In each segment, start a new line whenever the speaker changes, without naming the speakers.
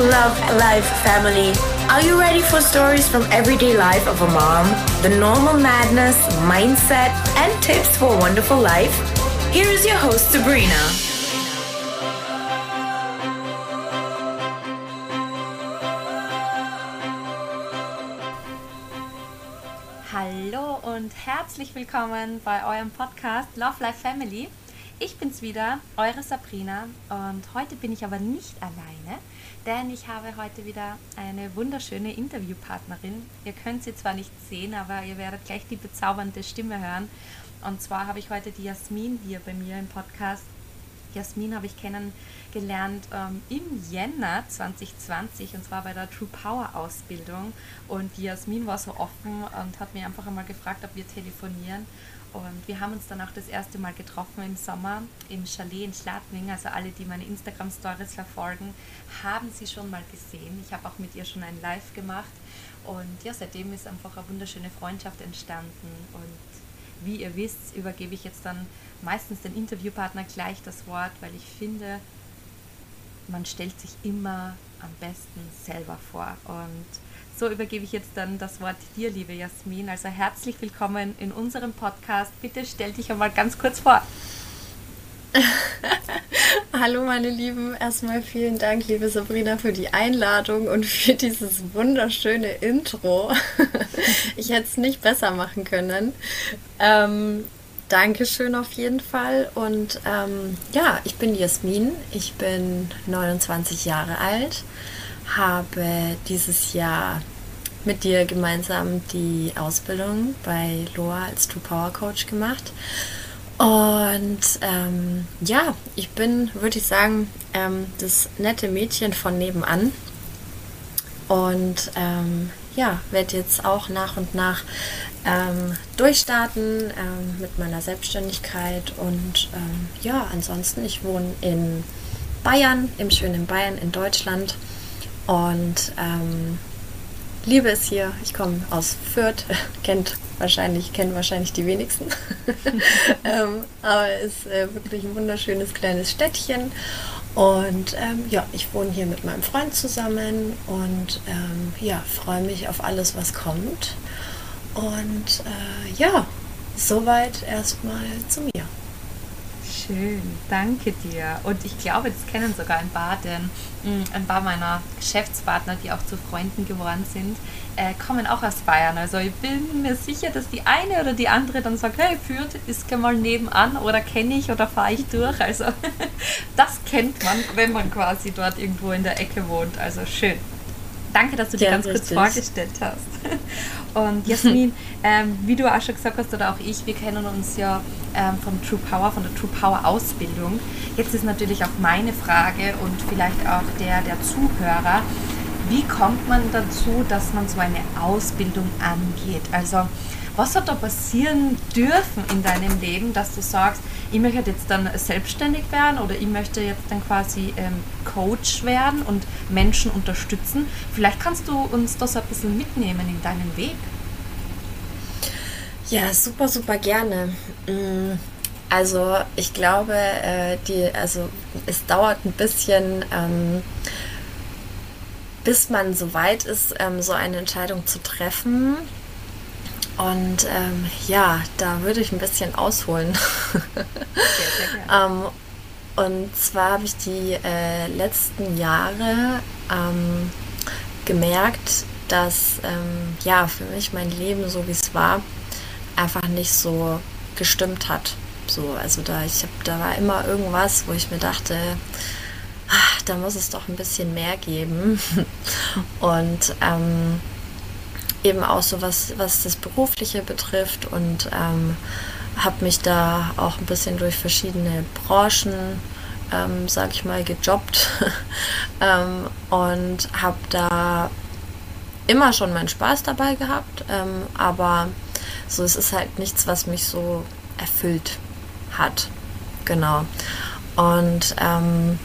Love Life family. Are you ready for stories from everyday life of a mom? The normal madness, mindset, and tips for a wonderful life? Here is your host, Sabrina.
Hallo und herzlich willkommen bei eurem Podcast Love Life Family. Ich bin's wieder, eure Sabrina und heute bin ich aber nicht alleine, denn ich habe heute wieder eine wunderschöne Interviewpartnerin. Ihr könnt sie zwar nicht sehen, aber ihr werdet gleich die bezaubernde Stimme hören. Und zwar habe ich heute die Jasmin hier bei mir im Podcast. Jasmin habe ich kennengelernt ähm, im Jänner 2020 und zwar bei der True Power Ausbildung. Und die Jasmin war so offen und hat mir einfach einmal gefragt, ob wir telefonieren. Und wir haben uns dann auch das erste Mal getroffen im Sommer im Chalet in Schladming. Also alle, die meine Instagram-Stories verfolgen, haben sie schon mal gesehen. Ich habe auch mit ihr schon ein Live gemacht. Und ja, seitdem ist einfach eine wunderschöne Freundschaft entstanden. Und wie ihr wisst, übergebe ich jetzt dann meistens den Interviewpartner gleich das Wort, weil ich finde, man stellt sich immer am besten selber vor. Und so übergebe ich jetzt dann das Wort dir, liebe Jasmin. Also herzlich willkommen in unserem Podcast. Bitte stell dich einmal ganz kurz vor.
Hallo meine Lieben, erstmal vielen Dank, liebe Sabrina, für die Einladung und für dieses wunderschöne Intro. Ich hätte es nicht besser machen können. Ähm, Dankeschön auf jeden Fall. Und ähm, ja, ich bin Jasmin, ich bin 29 Jahre alt habe dieses Jahr mit dir gemeinsam die Ausbildung bei Loa als True Power Coach gemacht. Und ähm, ja, ich bin, würde ich sagen, ähm, das nette Mädchen von nebenan. Und ähm, ja, werde jetzt auch nach und nach ähm, durchstarten ähm, mit meiner Selbstständigkeit. Und ähm, ja, ansonsten, ich wohne in Bayern, im schönen Bayern in Deutschland und ähm, liebe es hier. Ich komme aus Fürth, kennt wahrscheinlich, kennen wahrscheinlich die wenigsten. ähm, aber es ist äh, wirklich ein wunderschönes kleines Städtchen. Und ähm, ja, ich wohne hier mit meinem Freund zusammen und ähm, ja, freue mich auf alles, was kommt. Und äh, ja, soweit erstmal zu mir.
Schön, danke dir. Und ich glaube, das kennen sogar ein paar, denn mm, ein paar meiner Geschäftspartner, die auch zu Freunden geworden sind, äh, kommen auch aus Bayern. Also ich bin mir sicher, dass die eine oder die andere dann sagt, hey, Fürth ist mal nebenan oder kenne ich oder fahre ich durch. Also das kennt man, wenn man quasi dort irgendwo in der Ecke wohnt. Also schön. Danke, dass du dir ja, ganz richtig. kurz vorgestellt hast. Und Jasmin, ähm, wie du auch schon gesagt hast, oder auch ich, wir kennen uns ja ähm, vom True Power, von der True Power Ausbildung. Jetzt ist natürlich auch meine Frage und vielleicht auch der der Zuhörer, wie kommt man dazu, dass man so eine Ausbildung angeht? Also was hat da passieren dürfen in deinem Leben, dass du sagst, ich möchte jetzt dann selbstständig werden oder ich möchte jetzt dann quasi ähm, Coach werden und Menschen unterstützen? Vielleicht kannst du uns das ein bisschen mitnehmen in deinen Weg.
Ja, super, super gerne. Mm, also ich glaube, äh, die, also es dauert ein bisschen, ähm, bis man so weit ist, ähm, so eine Entscheidung zu treffen. Und ähm, ja, da würde ich ein bisschen ausholen. ähm, und zwar habe ich die äh, letzten Jahre ähm, gemerkt, dass ähm, ja für mich mein Leben so wie es war einfach nicht so gestimmt hat. So, also da ich habe, da war immer irgendwas, wo ich mir dachte, ach, da muss es doch ein bisschen mehr geben. Und ähm, eben auch so was, was das Berufliche betrifft und ähm, habe mich da auch ein bisschen durch verschiedene Branchen, ähm, sag ich mal, gejobbt ähm, und habe da immer schon meinen Spaß dabei gehabt, ähm, aber so es ist halt nichts, was mich so erfüllt hat. Genau. Und ähm,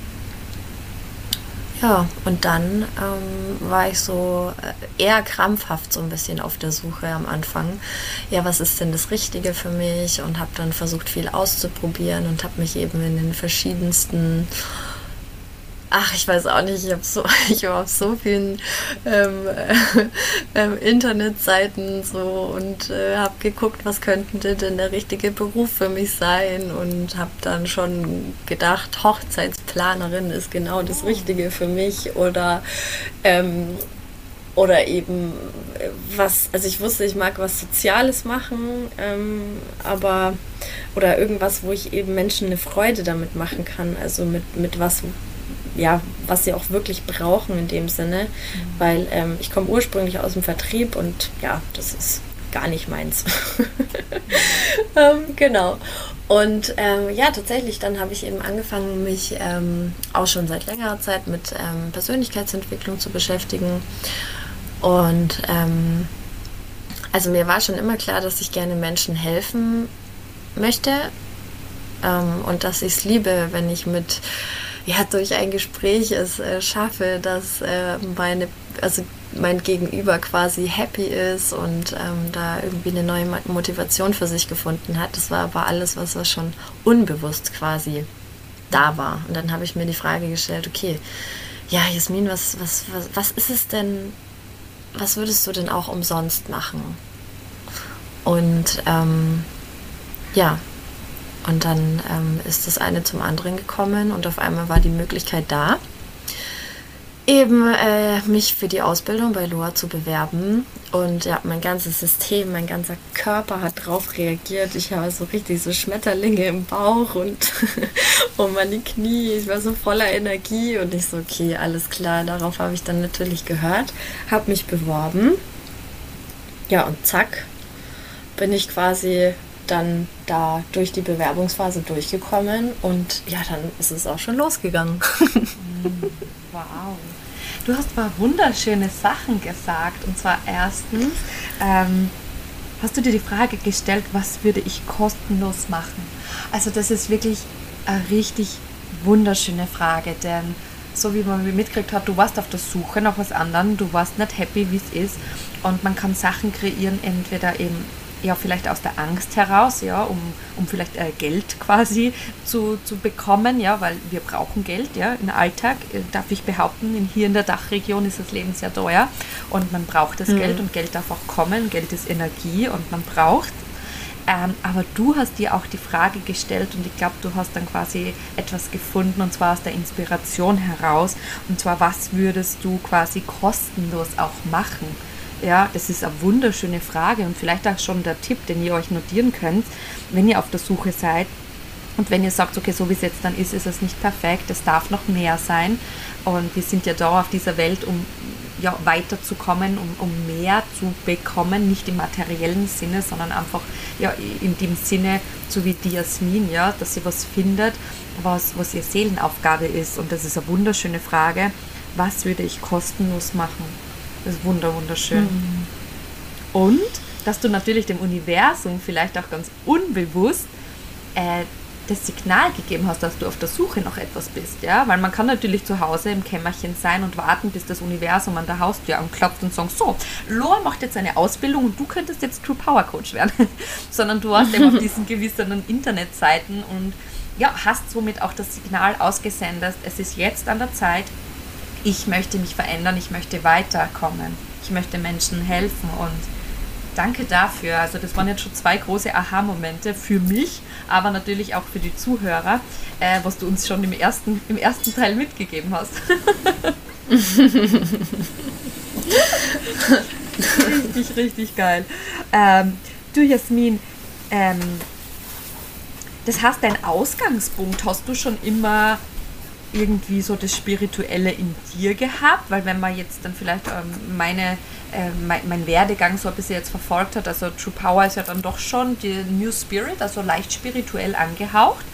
ja, und dann ähm, war ich so äh, eher krampfhaft so ein bisschen auf der Suche am Anfang. Ja, was ist denn das Richtige für mich? Und habe dann versucht, viel auszuprobieren und habe mich eben in den verschiedensten ach, ich weiß auch nicht, ich habe so, ich war auf so vielen ähm, äh, Internetseiten so und äh, habe geguckt, was könnte denn der richtige Beruf für mich sein und habe dann schon gedacht, Hochzeitsplanerin ist genau das Richtige für mich oder ähm, oder eben äh, was, also ich wusste, ich mag was Soziales machen, ähm, aber oder irgendwas, wo ich eben Menschen eine Freude damit machen kann, also mit, mit was, ja, was sie auch wirklich brauchen in dem Sinne, mhm. weil ähm, ich komme ursprünglich aus dem Vertrieb und ja, das ist gar nicht meins. ähm, genau. Und ähm, ja, tatsächlich, dann habe ich eben angefangen, mich ähm, auch schon seit längerer Zeit mit ähm, Persönlichkeitsentwicklung zu beschäftigen. Und ähm, also mir war schon immer klar, dass ich gerne Menschen helfen möchte und dass ich es liebe, wenn ich mit ja durch ein Gespräch es äh, schaffe, dass äh, meine also mein Gegenüber quasi happy ist und ähm, da irgendwie eine neue Motivation für sich gefunden hat. Das war aber alles, was, was schon unbewusst quasi da war. Und dann habe ich mir die Frage gestellt, okay, ja, Jasmin, was, was, was, was ist es denn, was würdest du denn auch umsonst machen? Und ähm, ja, und dann ähm, ist das eine zum anderen gekommen und auf einmal war die Möglichkeit da, eben äh, mich für die Ausbildung bei Loa zu bewerben. Und ja, mein ganzes System, mein ganzer Körper hat drauf reagiert. Ich habe so richtig so Schmetterlinge im Bauch und um meine Knie. Ich war so voller Energie und ich so, okay, alles klar. Darauf habe ich dann natürlich gehört, habe mich beworben. Ja, und zack, bin ich quasi dann da durch die Bewerbungsphase durchgekommen und ja, dann ist es auch schon losgegangen.
wow. Du hast mal wunderschöne Sachen gesagt. Und zwar erstens, ähm, hast du dir die Frage gestellt, was würde ich kostenlos machen? Also das ist wirklich eine richtig wunderschöne Frage, denn so wie man mitgekriegt hat, du warst auf der Suche nach was anderem, du warst nicht happy, wie es ist und man kann Sachen kreieren, entweder eben ja vielleicht aus der Angst heraus, ja, um, um vielleicht äh, Geld quasi zu, zu bekommen, ja, weil wir brauchen Geld, ja, im Alltag, äh, darf ich behaupten, in, hier in der Dachregion ist das Leben sehr teuer und man braucht das mhm. Geld und Geld darf auch kommen, Geld ist Energie und man braucht ähm, aber du hast dir auch die Frage gestellt und ich glaube, du hast dann quasi etwas gefunden und zwar aus der Inspiration heraus. Und zwar, was würdest du quasi kostenlos auch machen? Ja, das ist eine wunderschöne Frage und vielleicht auch schon der Tipp, den ihr euch notieren könnt, wenn ihr auf der Suche seid. Und wenn ihr sagt, okay, so wie es jetzt dann ist, ist es nicht perfekt, es darf noch mehr sein. Und wir sind ja da auf dieser Welt, um ja, weiterzukommen, um, um mehr zu bekommen, nicht im materiellen Sinne, sondern einfach ja, in dem Sinne, so wie die Jasmin, ja, dass sie was findet, was, was ihr Seelenaufgabe ist. Und das ist eine wunderschöne Frage. Was würde ich kostenlos machen? Das ist wunder, wunderschön. Mhm. Und dass du natürlich dem Universum vielleicht auch ganz unbewusst äh, das Signal gegeben hast, dass du auf der Suche nach etwas bist, ja, weil man kann natürlich zu Hause im Kämmerchen sein und warten, bis das Universum an der Haustür anklopft und sagt, so, Loa macht jetzt eine Ausbildung und du könntest jetzt True Power Coach werden, sondern du warst eben auf diesen gewissen Internetseiten und ja, hast somit auch das Signal ausgesendet, es ist jetzt an der Zeit, ich möchte mich verändern, ich möchte weiterkommen, ich möchte Menschen helfen und danke dafür. Also das waren jetzt schon zwei große Aha-Momente für mich, aber natürlich auch für die Zuhörer, äh, was du uns schon im ersten, im ersten Teil mitgegeben hast. richtig, richtig geil. Ähm, du Jasmin, ähm, das heißt, dein Ausgangspunkt hast du schon immer irgendwie so das Spirituelle in dir gehabt? Weil wenn man jetzt dann vielleicht ähm, meine, äh, mein, mein, Werdegang so ein bisschen jetzt verfolgt hat, also True Power ist ja dann doch schon die New Spirit, also leicht spirituell angehaucht.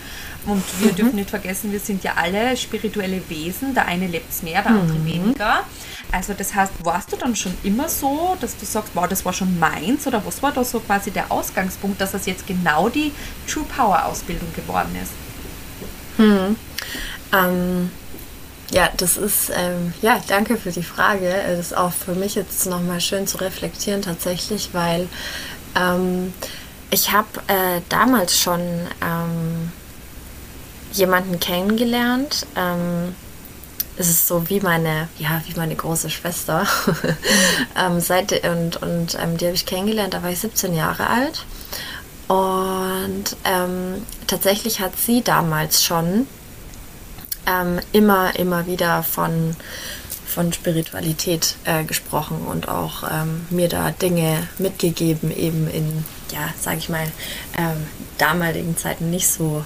Und wir mhm. dürfen nicht vergessen, wir sind ja alle spirituelle Wesen. Der eine lebt es mehr, der andere mhm. weniger. Also das heißt, warst du dann schon immer so, dass du sagst, wow, das war schon meins? Oder was war da so quasi der Ausgangspunkt, dass es jetzt genau die True Power Ausbildung geworden ist?
Hm. Ähm, ja, das ist, ähm, ja, danke für die Frage. Das ist auch für mich jetzt nochmal schön zu reflektieren tatsächlich, weil ähm, ich habe äh, damals schon ähm, jemanden kennengelernt. Ähm, es ist so wie meine, ja, wie meine große Schwester. ähm, seit, und und die habe ich kennengelernt, da war ich 17 Jahre alt. Und tatsächlich hat sie damals schon ähm, immer, immer wieder von, von Spiritualität äh, gesprochen und auch ähm, mir da Dinge mitgegeben, eben in, ja, sage ich mal, ähm, damaligen Zeiten nicht so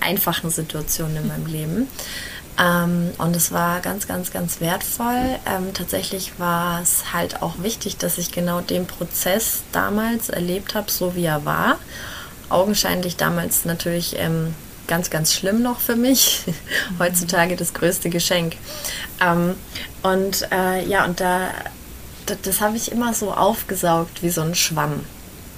einfachen Situationen in meinem Leben. Ähm, und es war ganz, ganz, ganz wertvoll. Ähm, tatsächlich war es halt auch wichtig, dass ich genau den Prozess damals erlebt habe, so wie er war. Augenscheinlich damals natürlich ähm, ganz, ganz schlimm noch für mich. Heutzutage das größte Geschenk. Ähm, und äh, ja, und da, das, das habe ich immer so aufgesaugt wie so ein Schwamm.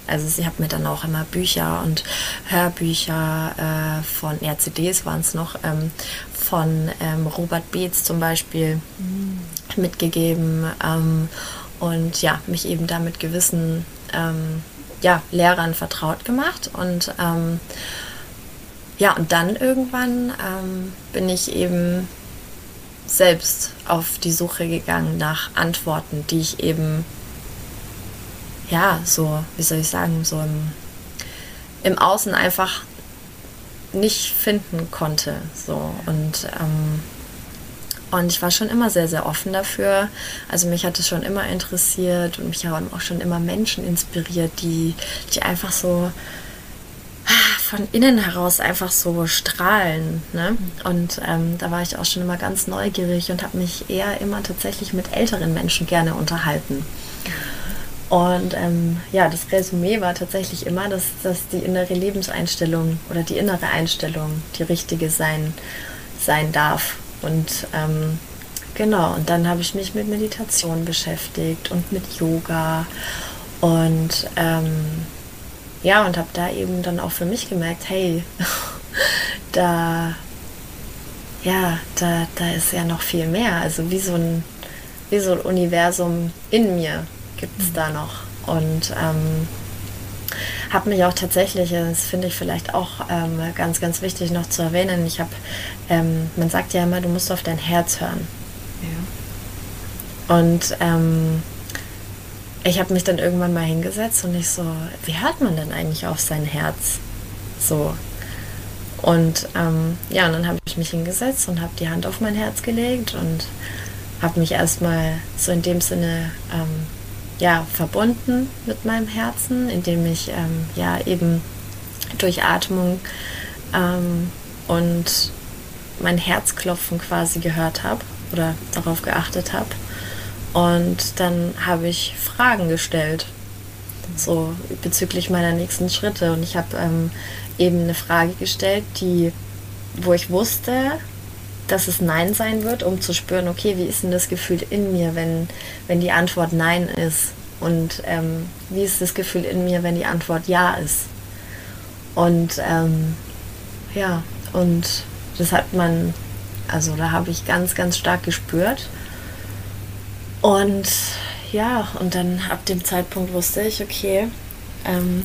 Also sie hat mir dann auch immer Bücher und Hörbücher äh, von, ja, CDs waren es noch, ähm, von ähm, Robert Beetz zum Beispiel mhm. mitgegeben ähm, und ja, mich eben da mit gewissen ähm, ja, Lehrern vertraut gemacht und ähm, ja, und dann irgendwann ähm, bin ich eben selbst auf die Suche gegangen nach Antworten, die ich eben ja, so, wie soll ich sagen, so im, im Außen einfach nicht finden konnte. So. Und, ähm, und ich war schon immer sehr, sehr offen dafür. Also mich hat es schon immer interessiert und mich haben auch schon immer Menschen inspiriert, die, die einfach so von innen heraus einfach so strahlen. Ne? Und ähm, da war ich auch schon immer ganz neugierig und habe mich eher immer tatsächlich mit älteren Menschen gerne unterhalten. Und ähm, ja, das Resümee war tatsächlich immer, dass, dass die innere Lebenseinstellung oder die innere Einstellung die richtige sein, sein darf. Und ähm, genau, und dann habe ich mich mit Meditation beschäftigt und mit Yoga. Und ähm, ja, und habe da eben dann auch für mich gemerkt, hey, da, ja, da, da ist ja noch viel mehr. Also wie so ein, wie so ein Universum in mir gibt es da noch. Und ähm, habe mich auch tatsächlich, das finde ich vielleicht auch ähm, ganz, ganz wichtig noch zu erwähnen, ich habe, ähm, man sagt ja immer, du musst auf dein Herz hören. Ja. Und ähm, ich habe mich dann irgendwann mal hingesetzt und ich so, wie hört man denn eigentlich auf sein Herz? So. Und ähm, ja, und dann habe ich mich hingesetzt und habe die Hand auf mein Herz gelegt und habe mich erstmal so in dem Sinne ähm, ja, verbunden mit meinem Herzen, indem ich ähm, ja eben durch Atmung ähm, und mein Herzklopfen quasi gehört habe oder darauf geachtet habe. Und dann habe ich Fragen gestellt, so bezüglich meiner nächsten Schritte. Und ich habe ähm, eben eine Frage gestellt, die, wo ich wusste, dass es Nein sein wird, um zu spüren, okay, wie ist denn das Gefühl in mir, wenn, wenn die Antwort Nein ist? Und ähm, wie ist das Gefühl in mir, wenn die Antwort Ja ist? Und ähm, ja, und das hat man, also da habe ich ganz, ganz stark gespürt. Und ja, und dann ab dem Zeitpunkt wusste ich, okay, ähm,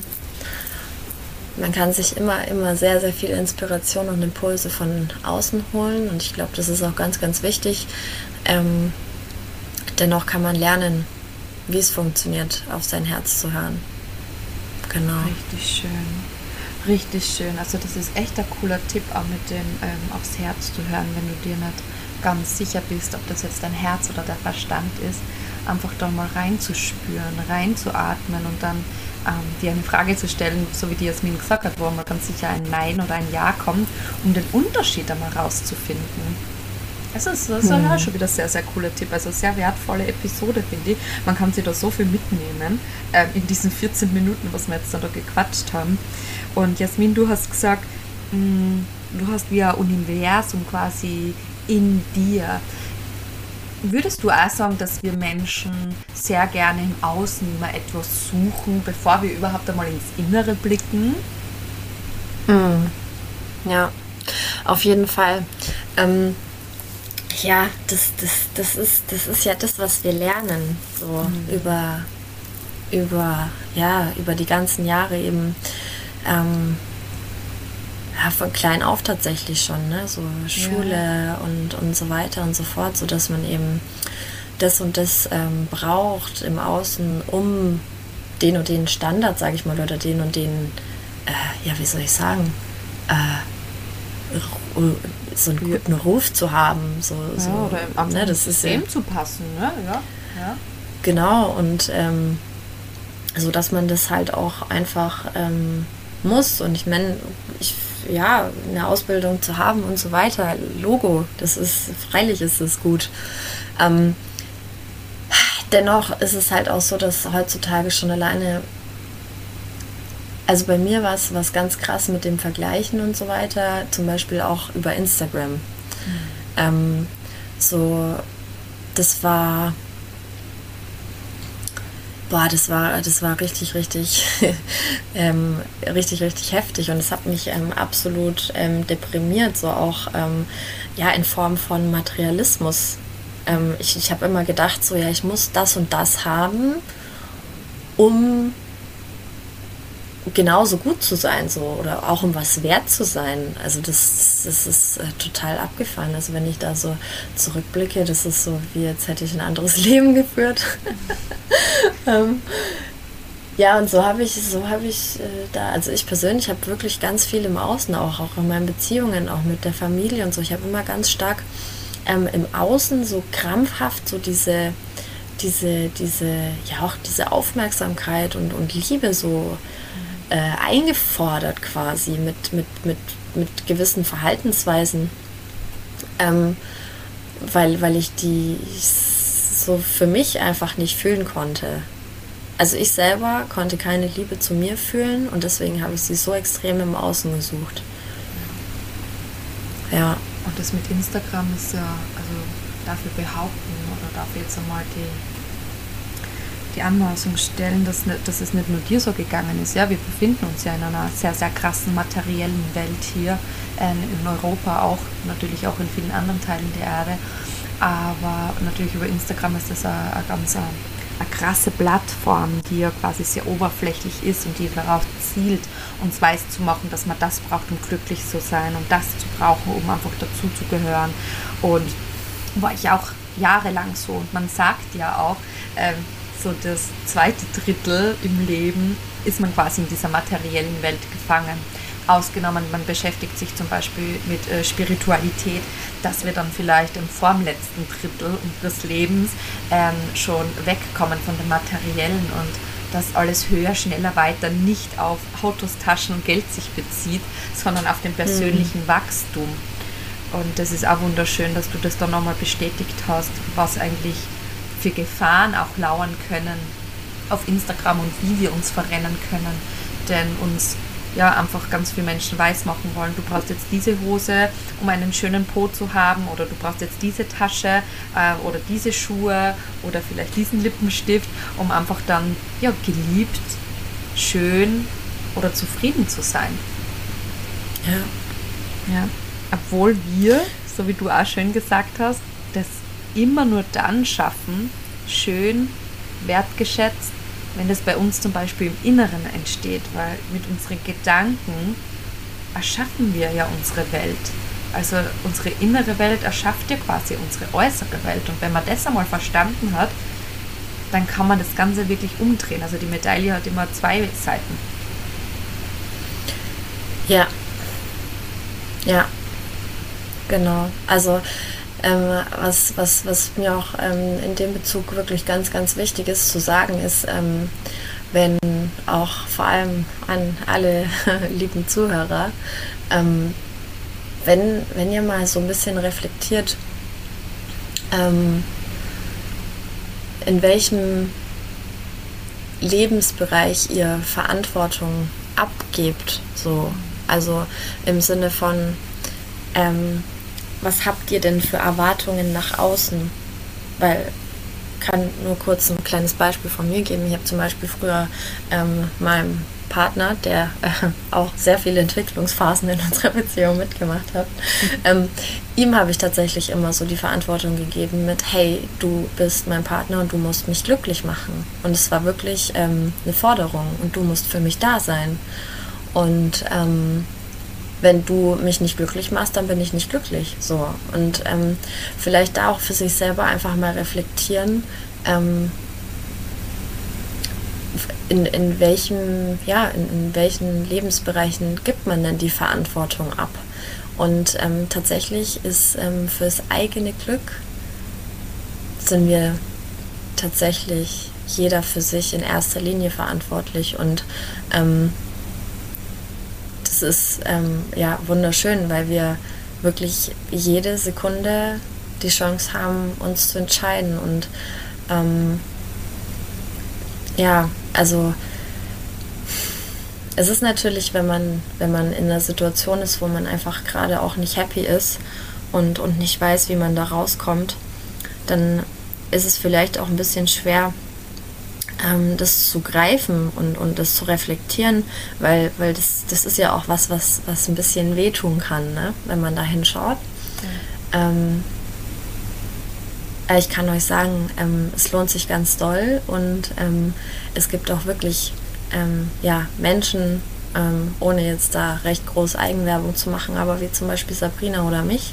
man kann sich immer, immer sehr, sehr viel Inspiration und Impulse von außen holen. Und ich glaube, das ist auch ganz, ganz wichtig. Ähm, dennoch kann man lernen, wie es funktioniert, auf sein Herz zu hören.
Genau. Richtig schön. Richtig schön. Also das ist echt ein cooler Tipp, auch mit dem ähm, aufs Herz zu hören, wenn du dir nicht ganz sicher bist, ob das jetzt dein Herz oder der Verstand ist. Einfach da mal reinzuspüren, reinzuatmen und dann ähm, dir eine Frage zu stellen, so wie die Jasmin gesagt hat, wo man ganz sicher ein Nein oder ein Ja kommt, um den Unterschied einmal rauszufinden. Also es ist hm. ja schon wieder sehr, sehr cooler Tipp. Also sehr wertvolle Episode, finde ich. Man kann sich da so viel mitnehmen äh, in diesen 14 Minuten, was wir jetzt da gequatscht haben. Und Jasmin, du hast gesagt, mh, hm, du hast wie ein Universum quasi in dir. Würdest du auch sagen, dass wir Menschen sehr gerne im Außen immer etwas suchen, bevor wir überhaupt einmal ins Innere blicken?
Mhm. Ja, auf jeden Fall. Ähm, ja, das, das, das, ist, das ist ja das, was wir lernen, so mhm. über, über, ja, über die ganzen Jahre eben. Ähm, ja, von klein auf tatsächlich schon, ne? so Schule ja. und, und so weiter und so fort, so dass man eben das und das ähm, braucht im Außen, um den und den Standard, sage ich mal, oder den und den, äh, ja, wie soll ich sagen, äh, so einen guten Ruf zu haben. So, so,
oder am ne, das System ist, zu passen, ne? Ja, ja.
Genau, und ähm, so dass man das halt auch einfach ähm, muss. Und ich meine, ich, ja, eine Ausbildung zu haben und so weiter, Logo, das ist, freilich ist es gut. Ähm, dennoch ist es halt auch so, dass heutzutage schon alleine, also bei mir war es was ganz krass mit dem Vergleichen und so weiter, zum Beispiel auch über Instagram. Mhm. Ähm, so, das war, boah, das war, das war richtig, richtig, ähm, richtig, richtig heftig. Und es hat mich ähm, absolut ähm, deprimiert, so auch ähm, ja in Form von Materialismus. Ähm, ich, ich habe immer gedacht, so ja, ich muss das und das haben, um genauso gut zu sein, so oder auch um was wert zu sein. Also das, das ist äh, total abgefahren. Also wenn ich da so zurückblicke, das ist so, wie jetzt hätte ich ein anderes Leben geführt. ähm, ja, und so habe ich, so habe ich äh, da, also ich persönlich habe wirklich ganz viel im Außen auch, auch in meinen Beziehungen, auch mit der Familie und so. Ich habe immer ganz stark ähm, im Außen so krampfhaft so diese, diese, diese, ja auch diese Aufmerksamkeit und, und Liebe so äh, eingefordert quasi mit, mit, mit, mit gewissen Verhaltensweisen, ähm, weil, weil ich die so für mich einfach nicht fühlen konnte. Also ich selber konnte keine Liebe zu mir fühlen und deswegen habe ich sie so extrem im Außen gesucht. Ja.
Und das mit Instagram ist ja, also dafür behaupten oder dafür jetzt einmal die, die Anmaßung stellen, dass, dass es nicht nur dir so gegangen ist. Ja, wir befinden uns ja in einer sehr, sehr krassen materiellen Welt hier, äh, in Europa auch, natürlich auch in vielen anderen Teilen der Erde. Aber natürlich über Instagram ist das eine, ganz eine, eine krasse Plattform, die ja quasi sehr oberflächlich ist und die darauf zielt, uns weiß zu machen, dass man das braucht, um glücklich zu sein und das zu brauchen, um einfach dazu zu gehören. Und war ich auch jahrelang so. Und man sagt ja auch, ähm, so das zweite Drittel im Leben ist man quasi in dieser materiellen Welt gefangen. Ausgenommen, man beschäftigt sich zum Beispiel mit äh, Spiritualität, dass wir dann vielleicht im vorletzten Drittel unseres Lebens ähm, schon wegkommen von dem Materiellen und dass alles höher, schneller, weiter nicht auf Autos, Taschen und Geld sich bezieht, sondern auf den persönlichen mhm. Wachstum. Und das ist auch wunderschön, dass du das dann nochmal bestätigt hast, was eigentlich für Gefahren auch lauern können auf Instagram und wie wir uns verrennen können. Denn uns ja einfach ganz viele Menschen weiß machen wollen, du brauchst jetzt diese Hose, um einen schönen Po zu haben, oder du brauchst jetzt diese Tasche äh, oder diese Schuhe oder vielleicht diesen Lippenstift, um einfach dann ja geliebt, schön oder zufrieden zu sein. Ja. Ja. Obwohl wir, so wie du auch schön gesagt hast, immer nur dann schaffen, schön, wertgeschätzt wenn das bei uns zum Beispiel im Inneren entsteht, weil mit unseren Gedanken erschaffen wir ja unsere Welt. Also unsere innere Welt erschafft ja quasi unsere äußere Welt. Und wenn man das einmal verstanden hat, dann kann man das Ganze wirklich umdrehen. Also die Medaille hat immer zwei Seiten.
Ja. Ja. Genau. Also ähm, was, was, was mir auch ähm, in dem Bezug wirklich ganz, ganz wichtig ist zu sagen, ist, ähm, wenn auch vor allem an alle lieben Zuhörer, ähm, wenn, wenn ihr mal so ein bisschen reflektiert, ähm, in welchem Lebensbereich ihr Verantwortung abgebt, so, also im Sinne von, ähm, was habt ihr denn für Erwartungen nach außen? Weil kann nur kurz ein kleines Beispiel von mir geben. Ich habe zum Beispiel früher ähm, meinem Partner, der äh, auch sehr viele Entwicklungsphasen in unserer Beziehung mitgemacht hat, ähm, ihm habe ich tatsächlich immer so die Verantwortung gegeben mit, hey, du bist mein Partner und du musst mich glücklich machen. Und es war wirklich ähm, eine Forderung und du musst für mich da sein. Und ähm, wenn du mich nicht glücklich machst, dann bin ich nicht glücklich. So. Und ähm, vielleicht da auch für sich selber einfach mal reflektieren, ähm, in, in welchen, ja, in, in, welchen Lebensbereichen gibt man denn die Verantwortung ab? Und ähm, tatsächlich ist ähm, fürs eigene Glück sind wir tatsächlich jeder für sich in erster Linie verantwortlich und ähm, das ist ähm, ja wunderschön, weil wir wirklich jede Sekunde die Chance haben, uns zu entscheiden. Und ähm, ja, also es ist natürlich, wenn man, wenn man in einer Situation ist, wo man einfach gerade auch nicht happy ist und, und nicht weiß, wie man da rauskommt, dann ist es vielleicht auch ein bisschen schwer, ähm, das zu greifen und, und das zu reflektieren, weil, weil das, das ist ja auch was, was, was ein bisschen wehtun kann, ne? wenn man da hinschaut. Ja. Ähm, ich kann euch sagen, ähm, es lohnt sich ganz doll und ähm, es gibt auch wirklich ähm, ja, Menschen, ähm, ohne jetzt da recht groß Eigenwerbung zu machen, aber wie zum Beispiel Sabrina oder mich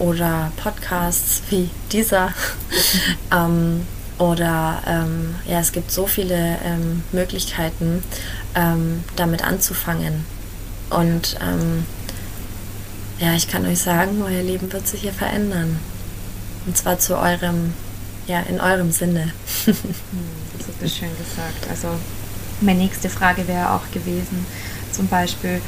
oder Podcasts wie dieser oder ähm, ja, es gibt so viele ähm, Möglichkeiten, damit anzufangen und ja, ich kann euch sagen, euer Leben wird sich hier verändern. Und zwar zu eurem, ja, in eurem Sinne.
Das du schön gesagt. Also meine nächste Frage wäre auch gewesen, zum Beispiel,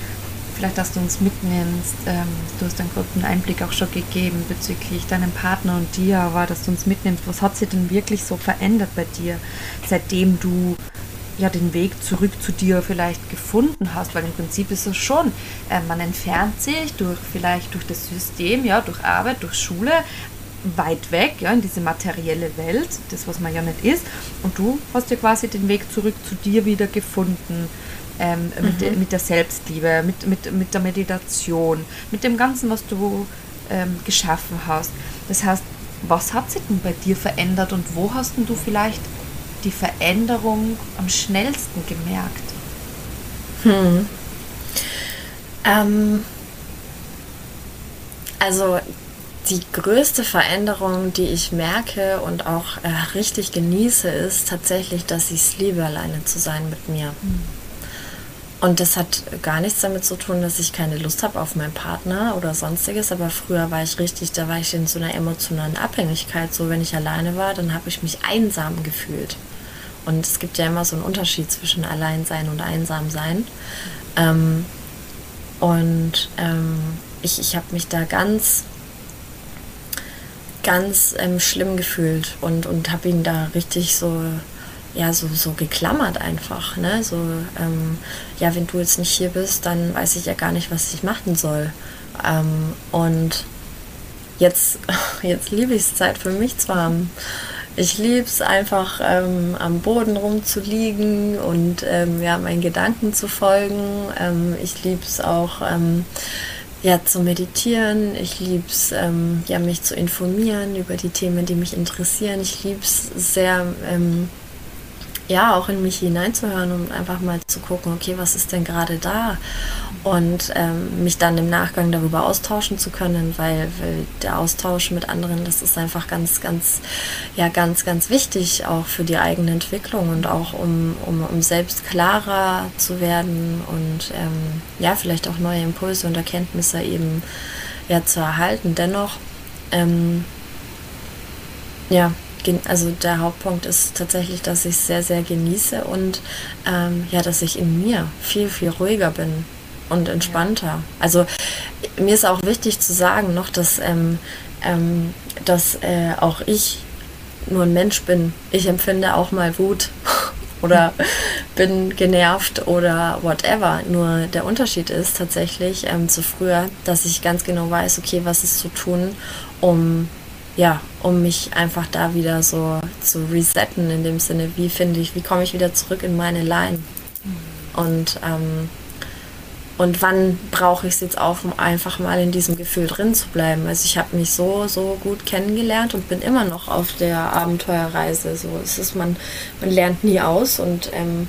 vielleicht, dass du uns mitnimmst. Ähm, du hast einen guten Einblick auch schon gegeben bezüglich deinem Partner und dir, aber dass du uns mitnimmst, was hat sich denn wirklich so verändert bei dir, seitdem du ja den Weg zurück zu dir vielleicht gefunden hast, weil im Prinzip ist es schon, äh, man entfernt sich durch vielleicht durch das System, ja, durch Arbeit, durch Schule, weit weg, ja, in diese materielle Welt, das, was man ja nicht ist. Und du hast ja quasi den Weg zurück zu dir wieder gefunden. Ähm, mhm. mit, mit, der Selbstliebe, mit, mit, mit der Meditation, mit dem Ganzen, was du ähm, geschaffen hast. Das heißt, was hat sich denn bei dir verändert und wo hast du vielleicht die Veränderung am schnellsten gemerkt?
Hm. Ähm, also die größte Veränderung, die ich merke und auch äh, richtig genieße, ist tatsächlich, dass ich es liebe, alleine zu sein mit mir. Mhm. Und das hat gar nichts damit zu tun, dass ich keine Lust habe auf meinen Partner oder sonstiges. Aber früher war ich richtig, da war ich in so einer emotionalen Abhängigkeit. So, wenn ich alleine war, dann habe ich mich einsam gefühlt. Und es gibt ja immer so einen Unterschied zwischen Alleinsein und Einsamsein. Ähm, und ähm, ich, ich habe mich da ganz ganz ähm, schlimm gefühlt und, und habe ihn da richtig so, ja, so, so geklammert einfach. Ne? So, ähm, ja, wenn du jetzt nicht hier bist, dann weiß ich ja gar nicht, was ich machen soll. Ähm, und jetzt, jetzt liebe ich es, Zeit für mich zu haben. Ich liebe es einfach, ähm, am Boden rumzuliegen und ähm, ja, meinen Gedanken zu folgen. Ähm, ich liebe es auch, ähm, ja, zu meditieren. Ich liebe es, ähm, ja, mich zu informieren über die Themen, die mich interessieren. Ich liebe es sehr, ähm, ja, auch in mich hineinzuhören und einfach mal zu gucken, okay, was ist denn gerade da? Und ähm, mich dann im Nachgang darüber austauschen zu können, weil, weil der Austausch mit anderen, das ist einfach ganz, ganz, ja, ganz, ganz wichtig, auch für die eigene Entwicklung und auch um, um, um selbst klarer zu werden und ähm, ja, vielleicht auch neue Impulse und Erkenntnisse eben ja, zu erhalten. Dennoch, ähm, ja, also der Hauptpunkt ist tatsächlich, dass ich es sehr, sehr genieße und ähm, ja, dass ich in mir viel, viel ruhiger bin und entspannter. Also mir ist auch wichtig zu sagen noch, dass, ähm, ähm, dass äh, auch ich nur ein Mensch bin. Ich empfinde auch mal Wut oder bin genervt oder whatever. Nur der Unterschied ist tatsächlich ähm, zu früher, dass ich ganz genau weiß, okay, was ist zu tun, um ja, um mich einfach da wieder so zu resetten, in dem Sinne, wie finde ich, wie komme ich wieder zurück in meine Line. Und, ähm, und wann brauche ich es jetzt auch, um einfach mal in diesem Gefühl drin zu bleiben. Also ich habe mich so, so gut kennengelernt und bin immer noch auf der Abenteuerreise. So, es ist, man, man lernt nie aus und ähm,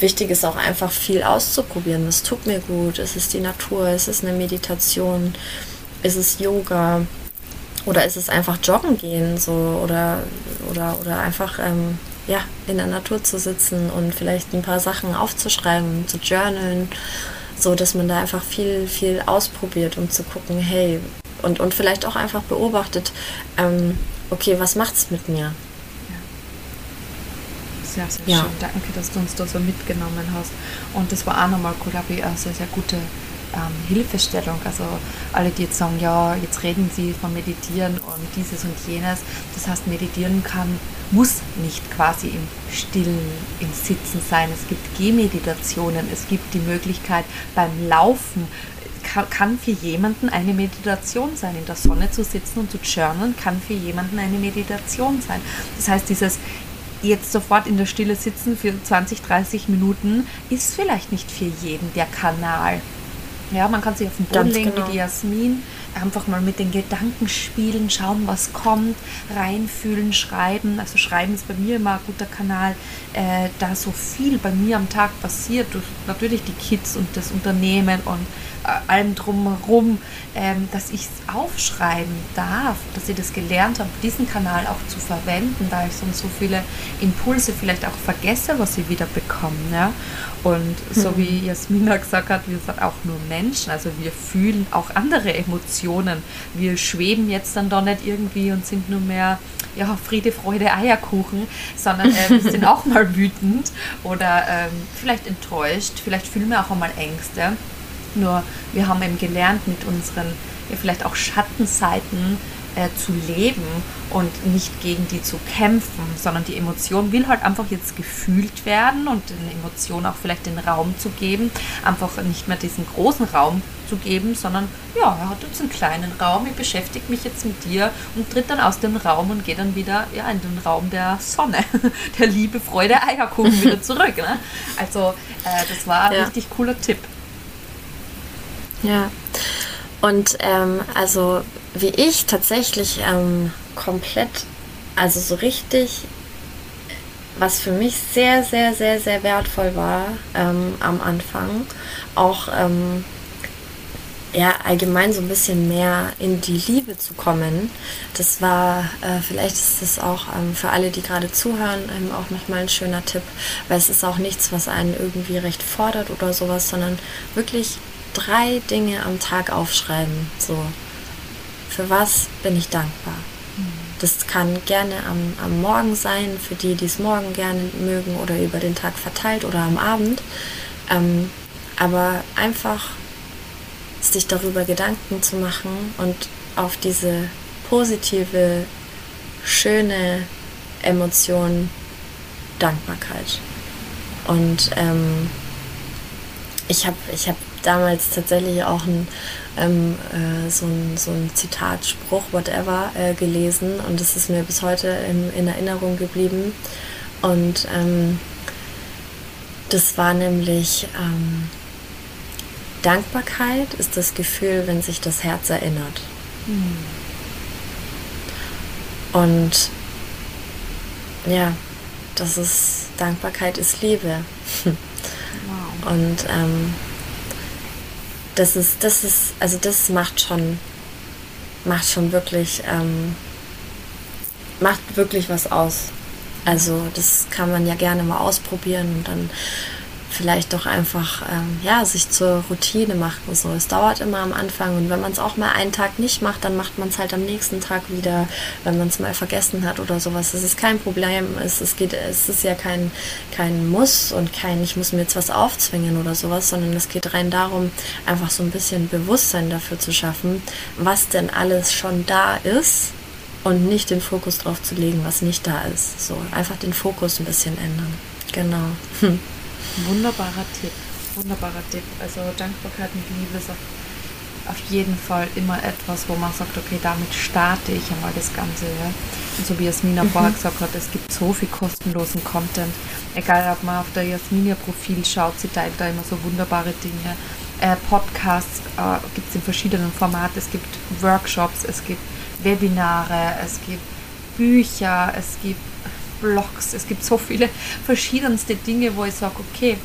wichtig ist auch einfach viel auszuprobieren. Was tut mir gut? Ist es die Natur? Ist es eine Meditation? Ist es Yoga? Oder ist es einfach joggen gehen so oder oder oder einfach ähm, ja in der Natur zu sitzen und vielleicht ein paar Sachen aufzuschreiben, zu journalen, so dass man da einfach viel viel ausprobiert, um zu gucken, hey und und vielleicht auch einfach beobachtet, ähm, okay, was macht's mit mir?
Sehr, sehr ja. schön. Danke, dass du uns da so mitgenommen hast. Und das war auch nochmal, glaube ich, eine sehr, sehr gute ähm, Hilfestellung. Also alle, die jetzt sagen, ja, jetzt reden sie von Meditieren und dieses und jenes. Das heißt, Meditieren kann, muss nicht quasi im Stillen, im Sitzen sein. Es gibt Gehmeditationen, es gibt die Möglichkeit beim Laufen kann für jemanden eine Meditation sein. In der Sonne zu sitzen und zu journalen kann für jemanden eine Meditation sein. Das heißt, dieses jetzt sofort in der Stille sitzen für 20, 30 Minuten ist vielleicht nicht für jeden der Kanal. Ja, man kann sich auf den Boden legen genau. wie die Jasmin, einfach mal mit den Gedanken spielen, schauen, was kommt, reinfühlen, schreiben. Also schreiben ist bei mir immer ein guter Kanal, äh, da so viel bei mir am Tag passiert, durch natürlich die Kids und das Unternehmen und allem drumherum, ähm, dass ich es aufschreiben darf, dass ich das gelernt habe, diesen Kanal auch zu verwenden, da ich sonst so viele Impulse vielleicht auch vergesse, was ich wieder bekomme. Ja? Und so mhm. wie Jasmina gesagt hat, wir sind auch nur Menschen, also wir fühlen auch andere Emotionen. Wir schweben jetzt dann doch nicht irgendwie und sind nur mehr ja, Friede, Freude, Eierkuchen, sondern äh, wir sind auch mal wütend oder ähm, vielleicht enttäuscht, vielleicht fühlen wir auch einmal Ängste. Nur wir haben eben gelernt, mit unseren ja, vielleicht auch Schattenseiten äh, zu leben und nicht gegen die zu kämpfen, sondern die Emotion will halt einfach jetzt gefühlt werden und den Emotionen auch vielleicht den Raum zu geben, einfach nicht mehr diesen großen Raum zu geben, sondern ja, er hat jetzt einen kleinen Raum, ich beschäftige mich jetzt mit dir und tritt dann aus dem Raum und geht dann wieder ja, in den Raum der Sonne, der Liebe, Freude, Eierkuchen wieder zurück. Ne? Also äh, das war ein ja. richtig cooler Tipp.
Ja. Und ähm, also wie ich tatsächlich ähm, komplett, also so richtig, was für mich sehr, sehr, sehr, sehr wertvoll war ähm, am Anfang, auch ähm, ja, allgemein so ein bisschen mehr in die Liebe zu kommen. Das war, äh, vielleicht ist das auch ähm, für alle, die gerade zuhören, ähm, auch nochmal ein schöner Tipp, weil es ist auch nichts, was einen irgendwie recht fordert oder sowas, sondern wirklich drei Dinge am Tag aufschreiben. So, für was bin ich dankbar? Das kann gerne am, am Morgen sein, für die, die es morgen gerne mögen oder über den Tag verteilt oder am Abend. Ähm, aber einfach sich darüber Gedanken zu machen und auf diese positive, schöne Emotion Dankbarkeit. Und ähm, ich habe ich hab damals tatsächlich auch ein, ähm, äh, so, ein, so ein Zitat, Spruch, whatever, äh, gelesen und das ist mir bis heute in, in Erinnerung geblieben. Und ähm, das war nämlich ähm, Dankbarkeit ist das Gefühl, wenn sich das Herz erinnert. Mhm. Und ja, das ist Dankbarkeit ist Liebe. wow. Und ähm, das ist, das ist, also das macht schon, macht schon wirklich, ähm, macht wirklich was aus. Also das kann man ja gerne mal ausprobieren und dann vielleicht doch einfach ähm, ja, sich zur Routine machen. So, es dauert immer am Anfang und wenn man es auch mal einen Tag nicht macht, dann macht man es halt am nächsten Tag wieder, wenn man es mal vergessen hat oder sowas. Das ist kein Problem. Es, es, geht, es ist ja kein, kein Muss und kein, ich muss mir jetzt was aufzwingen oder sowas, sondern es geht rein darum, einfach so ein bisschen Bewusstsein dafür zu schaffen, was denn alles schon da ist und nicht den Fokus drauf zu legen, was nicht da ist. So, einfach den Fokus ein bisschen ändern. Genau. Hm.
Wunderbarer Tipp. Wunderbarer Tipp. Also Dankbarkeit und Liebe ist auf, auf jeden Fall immer etwas, wo man sagt, okay, damit starte ich einmal das Ganze. Ja? Und so wie Jasmina mhm. vorher gesagt hat, es gibt so viel kostenlosen Content. Egal, ob man auf der Jasminia-Profil schaut, sie teilt da immer so wunderbare Dinge. Äh, Podcasts äh, gibt es in verschiedenen Formaten. Es gibt Workshops, es gibt Webinare, es gibt Bücher, es gibt Blogs, es gibt so viele verschiedenste Dinge, wo ich sage, okay,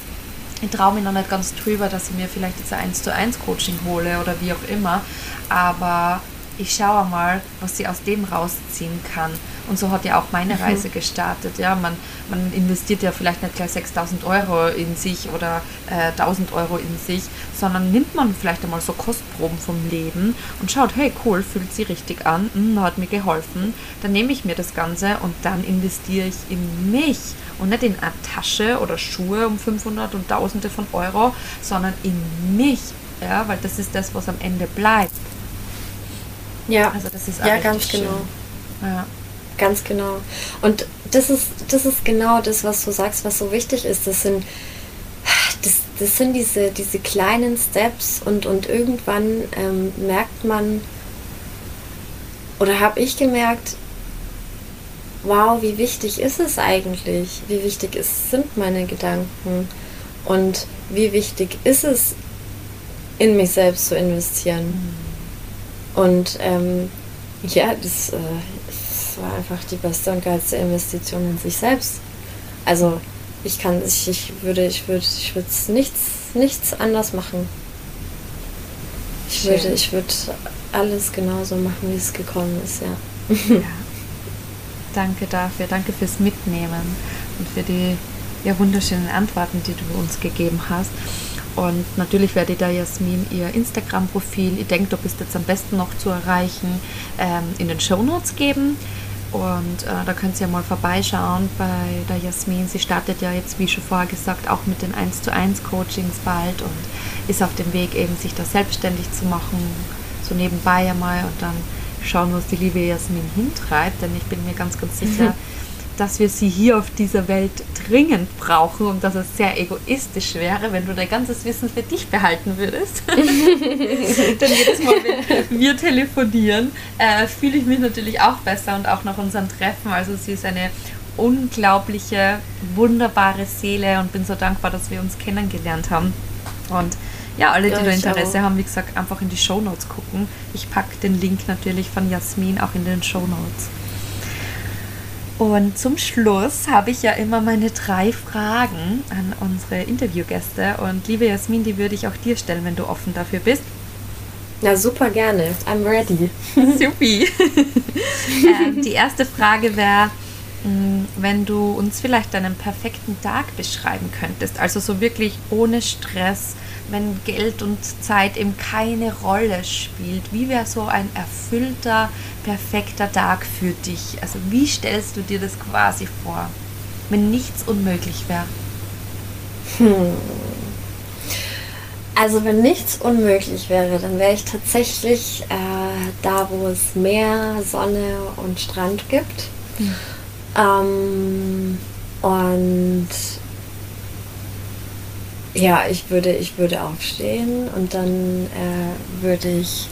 ich traue mich noch nicht ganz drüber, dass ich mir vielleicht jetzt ein 1 zu 1 Coaching hole oder wie auch immer, aber ich schaue mal, was sie aus dem rausziehen kann. Und so hat ja auch meine mhm. Reise gestartet. Ja, man, man investiert ja vielleicht nicht gleich 6000 Euro in sich oder äh, 1000 Euro in sich, sondern nimmt man vielleicht einmal so Kostproben vom Leben und schaut, hey cool, fühlt sich richtig an, mh, hat mir geholfen. Dann nehme ich mir das Ganze und dann investiere ich in mich und nicht in eine Tasche oder Schuhe um 500 und Tausende von Euro, sondern in mich. Ja, weil das ist das, was am Ende bleibt.
Ja, also das ist ja ganz schön. genau. Ja. Ganz genau. Und das ist, das ist genau das, was du sagst, was so wichtig ist. Das sind, das, das sind diese, diese kleinen Steps und, und irgendwann ähm, merkt man, oder habe ich gemerkt, wow, wie wichtig ist es eigentlich? Wie wichtig ist, sind meine Gedanken? Und wie wichtig ist es, in mich selbst zu investieren? Mhm. Und ähm, ja, das, äh, war einfach die beste und geilste Investition in sich selbst. Also ich kann, ich, ich würde, ich würde, ich würde nichts, nichts anders machen. Ich Schön. würde, ich würde alles genauso machen, wie es gekommen ist, ja. ja.
Danke dafür, danke fürs Mitnehmen und für die ja, wunderschönen Antworten, die du uns gegeben hast. Und natürlich werde ich da Jasmin ihr Instagram-Profil, ich denke, du bist jetzt am besten noch zu erreichen, ähm, in den Show Notes geben. Und äh, da könnt ihr ja mal vorbeischauen bei der Jasmin. Sie startet ja jetzt, wie schon vorher gesagt, auch mit den 1 zu 1 Coachings bald und ist auf dem Weg eben, sich da selbstständig zu machen, so nebenbei einmal und dann schauen, was die liebe Jasmin hintreibt, denn ich bin mir ganz, ganz sicher, dass wir sie hier auf dieser Welt dringend brauchen und dass es sehr egoistisch wäre, wenn du dein ganzes Wissen für dich behalten würdest. Denn jedes Mal, wenn wir telefonieren, äh, fühle ich mich natürlich auch besser und auch nach unserem Treffen. Also sie ist eine unglaubliche, wunderbare Seele und bin so dankbar, dass wir uns kennengelernt haben. Und ja, alle, die ja, da Interesse haben, wie gesagt, einfach in die Show Notes gucken. Ich packe den Link natürlich von Jasmin auch in den Show Notes. Und zum Schluss habe ich ja immer meine drei Fragen an unsere Interviewgäste. Und liebe Jasmin, die würde ich auch dir stellen, wenn du offen dafür bist.
Na super gerne. I'm ready.
Supi. ähm, die erste Frage wäre, mm, wenn du uns vielleicht deinen perfekten Tag beschreiben könntest. Also so wirklich ohne Stress, wenn Geld und Zeit eben keine Rolle spielt? Wie wäre so ein erfüllter, perfekter Tag für dich? Also wie stellst du dir das quasi vor, wenn nichts unmöglich wäre?
Hm. Also wenn nichts unmöglich wäre, dann wäre ich tatsächlich äh, da, wo es Meer, Sonne und Strand gibt. Hm. Ähm, und ja, ich würde, ich würde aufstehen und dann äh, würde ich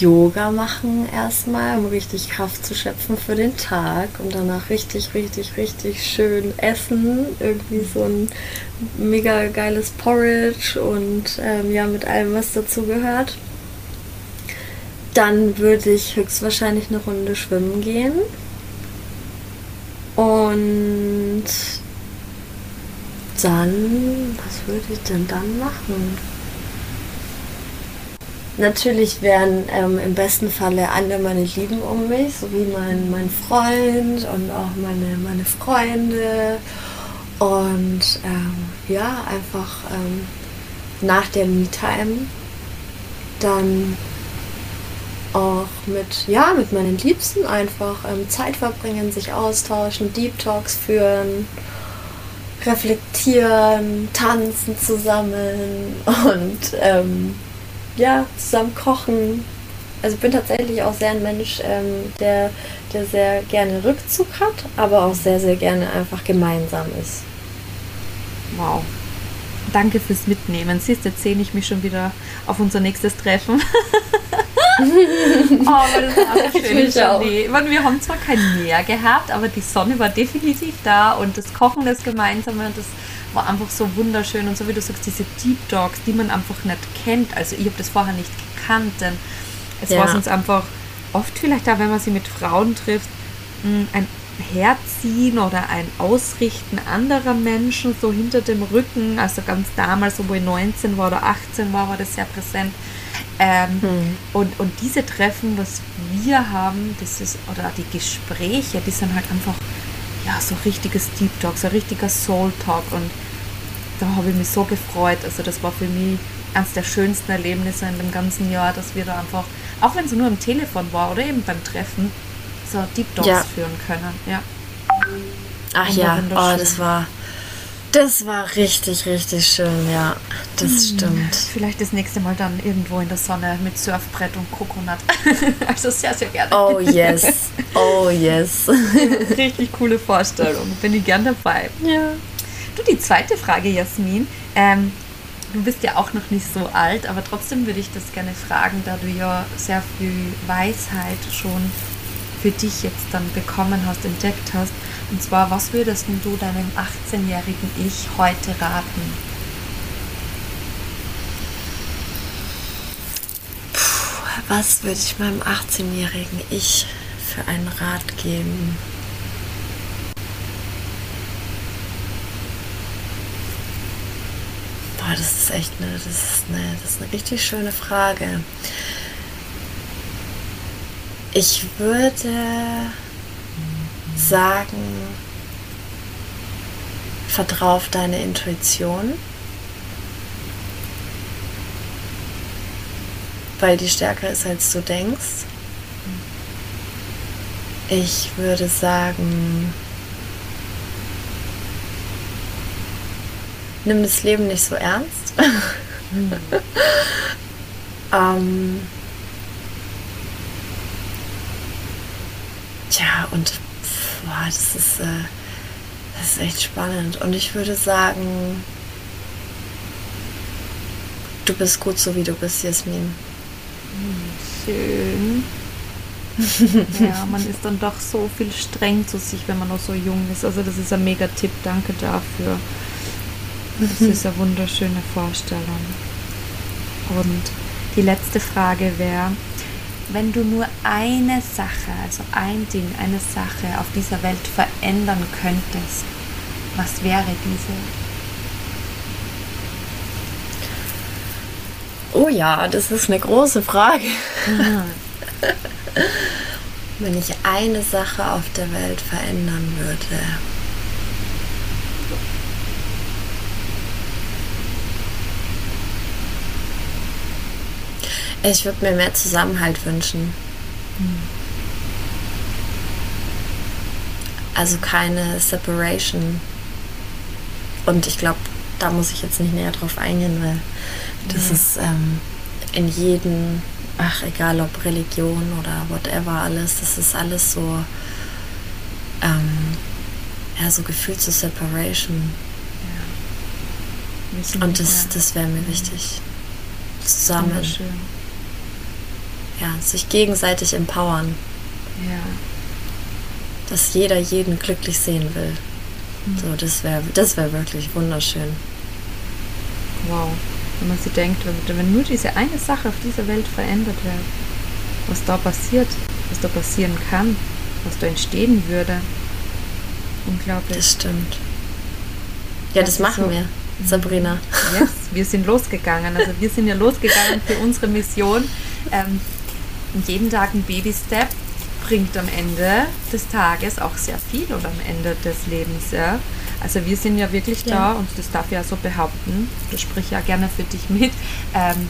Yoga machen erstmal, um richtig Kraft zu schöpfen für den Tag und danach richtig, richtig, richtig schön essen. Irgendwie so ein mega geiles Porridge und ähm, ja, mit allem, was dazu gehört. Dann würde ich höchstwahrscheinlich eine Runde schwimmen gehen. Und dann, was würde ich denn dann machen? Natürlich wären ähm, im besten Falle alle meine Lieben um mich, sowie mein, mein Freund und auch meine, meine Freunde. Und ähm, ja, einfach ähm, nach der Me-Time dann auch mit, ja, mit meinen Liebsten einfach ähm, Zeit verbringen, sich austauschen, Deep Talks führen reflektieren, tanzen zusammen und ähm, ja, zusammen kochen. Also ich bin tatsächlich auch sehr ein Mensch, ähm, der, der sehr gerne Rückzug hat, aber auch sehr, sehr gerne einfach gemeinsam ist.
Wow. Danke fürs Mitnehmen. Siehst, jetzt sehe ich mich schon wieder auf unser nächstes Treffen. oh, aber das war eine schöne Journee. Meine, wir haben zwar kein Meer gehabt, aber die Sonne war definitiv da und das Kochen, das Gemeinsame, das war einfach so wunderschön. Und so wie du sagst, diese Deep Dogs, die man einfach nicht kennt. Also ich habe das vorher nicht gekannt, denn es ja. war sonst einfach oft vielleicht da, wenn man sie mit Frauen trifft, hm, ein Herziehen oder ein Ausrichten anderer Menschen so hinter dem Rücken. Also ganz damals, wo ich 19 war oder 18 war, war das sehr präsent. Ähm, hm. und, und diese Treffen, was wir haben, das ist, oder die Gespräche, die sind halt einfach, ja, so richtiges Deep Talk, so richtiger Soul Talk. Und da habe ich mich so gefreut. Also das war für mich eines der schönsten Erlebnisse in dem ganzen Jahr, dass wir da einfach, auch wenn es nur am Telefon war oder eben beim Treffen, so Deep Talks ja. führen können. Ja.
Ach ja, oh, das war das war richtig, richtig schön, ja. Das hm, stimmt.
Vielleicht das nächste Mal dann irgendwo in der Sonne mit Surfbrett und Kokonat. also sehr, sehr gerne.
Oh yes. Oh yes.
richtig coole Vorstellung. Bin ich gern dabei.
Ja.
Du, die zweite Frage, Jasmin. Ähm, du bist ja auch noch nicht so alt, aber trotzdem würde ich das gerne fragen, da du ja sehr viel Weisheit schon für dich jetzt dann bekommen hast, entdeckt hast. Und zwar, was würdest du deinem 18-jährigen Ich heute raten?
Puh, was würde ich meinem 18-jährigen Ich für einen Rat geben? Boah, das ist echt eine, das ist eine, das ist eine richtig schöne Frage. Ich würde sagen, vertrau auf deine Intuition, weil die stärker ist, als du denkst. Ich würde sagen, nimm das Leben nicht so ernst. Hm. ähm, tja, und boah, das ist, äh, das ist echt spannend. Und ich würde sagen, du bist gut so, wie du bist, Jasmin.
Schön. ja, man ist dann doch so viel streng zu sich, wenn man noch so jung ist. Also das ist ein mega Tipp, danke dafür. Das ist eine wunderschöne Vorstellung. Und die letzte Frage wäre, wenn du nur eine Sache, also ein Ding, eine Sache auf dieser Welt verändern könntest, was wäre diese?
Oh ja, das ist eine große Frage. wenn ich eine Sache auf der Welt verändern würde. Ich würde mir mehr Zusammenhalt wünschen. Also keine Separation. Und ich glaube, da muss ich jetzt nicht näher drauf eingehen, weil das ja. ist ähm, in jedem, ach egal ob Religion oder whatever alles, das ist alles so, ähm, ja, so gefühlt zur Separation. Ja. Und das, das wäre mir wichtig. Zusammen ja, sich gegenseitig empowern.
Ja.
Dass jeder jeden glücklich sehen will. Mhm. So, das wäre das wär wirklich wunderschön.
Wow. Wenn man sich denkt, wenn, wenn nur diese eine Sache auf dieser Welt verändert wird, was da passiert, was da passieren kann, was da entstehen würde. Unglaublich.
Das stimmt. Ja, das, das machen so, wir. Sabrina.
Yes, wir sind losgegangen. Also wir sind ja losgegangen für unsere Mission. Ähm, und jeden Tag ein Baby-Step bringt am Ende des Tages auch sehr viel oder am Ende des Lebens. Ja. Also wir sind ja wirklich ja. da und das darf ich ja so behaupten, das spricht ja gerne für dich mit, ähm,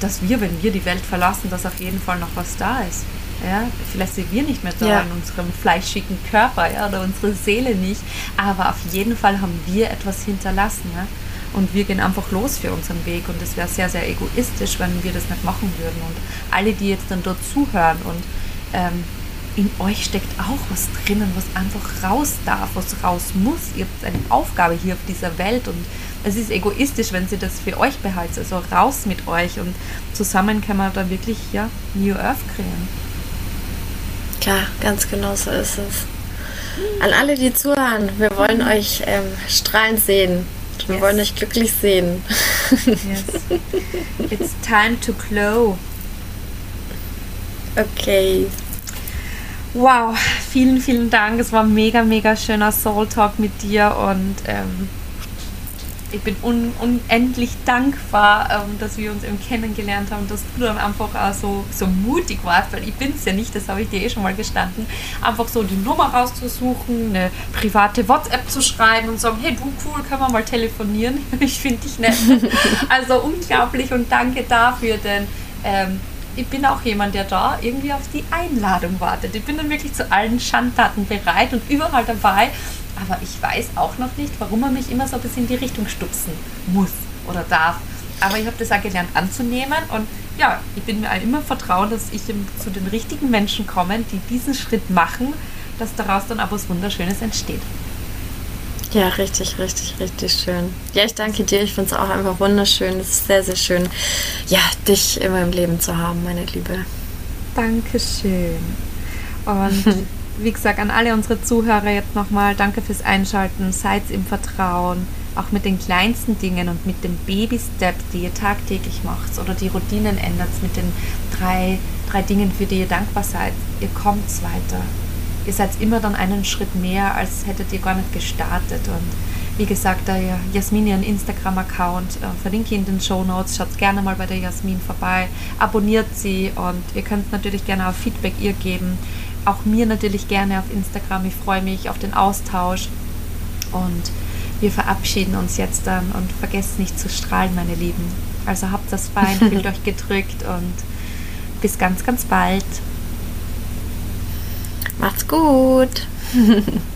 dass wir, wenn wir die Welt verlassen, dass auf jeden Fall noch was da ist. Ja, vielleicht sind wir nicht mehr da ja. in unserem fleischigen Körper ja, oder unsere Seele nicht, aber auf jeden Fall haben wir etwas hinterlassen. Ja und wir gehen einfach los für unseren Weg und es wäre sehr, sehr egoistisch, wenn wir das nicht machen würden. Und alle, die jetzt dann dort zuhören und ähm, in euch steckt auch was drinnen, was einfach raus darf, was raus muss. Ihr habt eine Aufgabe hier auf dieser Welt und es ist egoistisch, wenn sie das für euch behalten. Also raus mit euch und zusammen kann man da wirklich ja, New Earth kreieren.
Klar, ganz genau so ist es. An alle, die zuhören, wir wollen euch ähm, strahlend sehen. Wir yes. wollen euch glücklich sehen.
Yes. It's time to glow.
Okay.
Wow, vielen, vielen Dank. Es war ein mega, mega schöner Soul Talk mit dir und ähm, ich bin un unendlich dankbar, ähm, dass wir uns eben kennengelernt haben, dass du dann einfach auch so, so mutig warst, weil ich bin es ja nicht, das habe ich dir eh schon mal gestanden, einfach so die Nummer rauszusuchen, eine private WhatsApp zu schreiben und sagen, hey du cool, können wir mal telefonieren? Ich finde dich nett. also unglaublich und danke dafür, denn ähm, ich bin auch jemand, der da irgendwie auf die Einladung wartet. Ich bin dann wirklich zu allen Schandtaten bereit und überall dabei aber ich weiß auch noch nicht, warum er mich immer so ein bisschen in die Richtung stupsen muss oder darf. Aber ich habe das auch gelernt anzunehmen und ja, ich bin mir immer vertraut, dass ich zu den richtigen Menschen komme, die diesen Schritt machen, dass daraus dann aber was Wunderschönes entsteht.
Ja, richtig, richtig, richtig schön. Ja, ich danke dir. Ich finde es auch einfach wunderschön. Es ist sehr, sehr schön, ja, dich immer im Leben zu haben, meine Liebe.
Dankeschön. Und wie gesagt, an alle unsere Zuhörer jetzt nochmal, danke fürs Einschalten, seid im Vertrauen, auch mit den kleinsten Dingen und mit dem Baby-Step, die ihr tagtäglich macht oder die Routinen ändert, mit den drei, drei Dingen, für die ihr dankbar seid. Ihr kommt weiter. Ihr seid immer dann einen Schritt mehr, als hättet ihr gar nicht gestartet. Und wie gesagt, der Jasmin ihren Instagram-Account äh, verlinke ich in den Show Notes. Schaut gerne mal bei der Jasmin vorbei, abonniert sie und ihr könnt natürlich gerne auch Feedback ihr geben auch mir natürlich gerne auf Instagram. Ich freue mich auf den Austausch und wir verabschieden uns jetzt dann und vergesst nicht zu strahlen, meine Lieben. Also habt das fein, fühlt euch gedrückt und bis ganz, ganz bald.
Macht's gut.